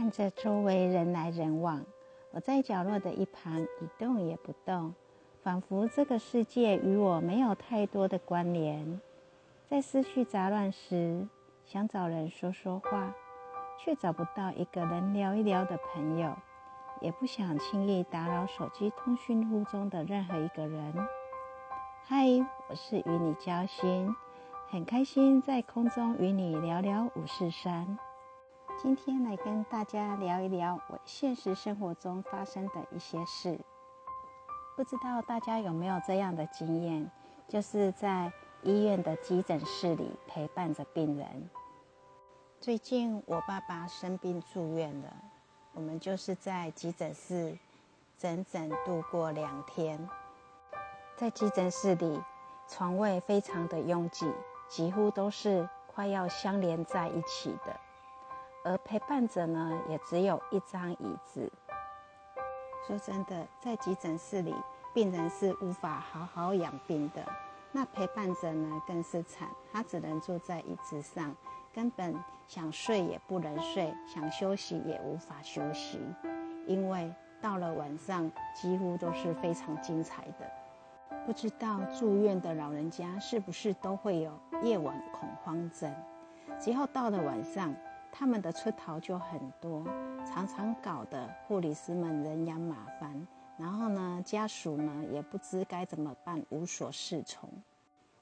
看着周围人来人往，我在角落的一旁一动也不动，仿佛这个世界与我没有太多的关联。在思绪杂乱时，想找人说说话，却找不到一个能聊一聊的朋友，也不想轻易打扰手机通讯录中的任何一个人。嗨，我是与你交心，很开心在空中与你聊聊五四三。今天来跟大家聊一聊我现实生活中发生的一些事。不知道大家有没有这样的经验，就是在医院的急诊室里陪伴着病人。最近我爸爸生病住院了，我们就是在急诊室整整度过两天。在急诊室里，床位非常的拥挤，几乎都是快要相连在一起的。而陪伴者呢，也只有一张椅子。说真的，在急诊室里，病人是无法好好养病的。那陪伴者呢，更是惨，他只能坐在椅子上。根本想睡也不能睡，想休息也无法休息，因为到了晚上几乎都是非常精彩的。不知道住院的老人家是不是都会有夜晚恐慌症？只要到了晚上，他们的出逃就很多，常常搞得护理师们人仰马翻，然后呢，家属呢也不知该怎么办，无所适从。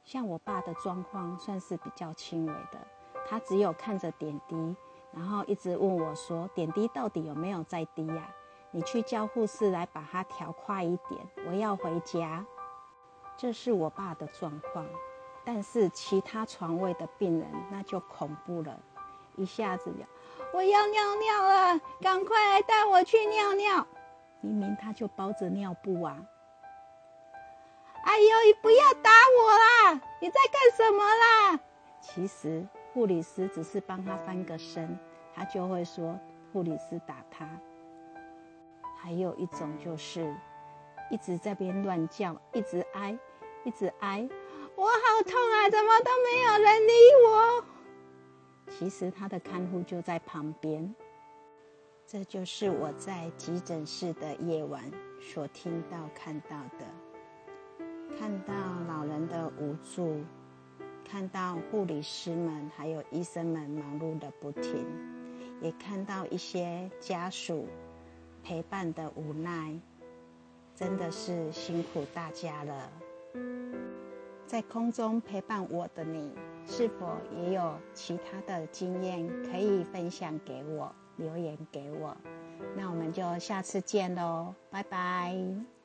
像我爸的状况算是比较轻微的。他只有看着点滴，然后一直问我说：“点滴到底有没有在滴呀？你去叫护士来把它调快一点，我要回家。”这是我爸的状况，但是其他床位的病人那就恐怖了，一下子就我要尿尿了，赶快来带我去尿尿。明明他就包着尿布啊！哎呦，你不要打我啦！你在干什么啦？其实。护理师只是帮他翻个身，他就会说护理师打他。还有一种就是一直在边乱叫，一直哀，一直哀，我好痛啊！怎么都没有人理我？其实他的看护就在旁边。这就是我在急诊室的夜晚所听到、看到的，看到老人的无助。看到护理师们还有医生们忙碌的不停，也看到一些家属陪伴的无奈，真的是辛苦大家了。在空中陪伴我的你，是否也有其他的经验可以分享给我，留言给我？那我们就下次见喽，拜拜。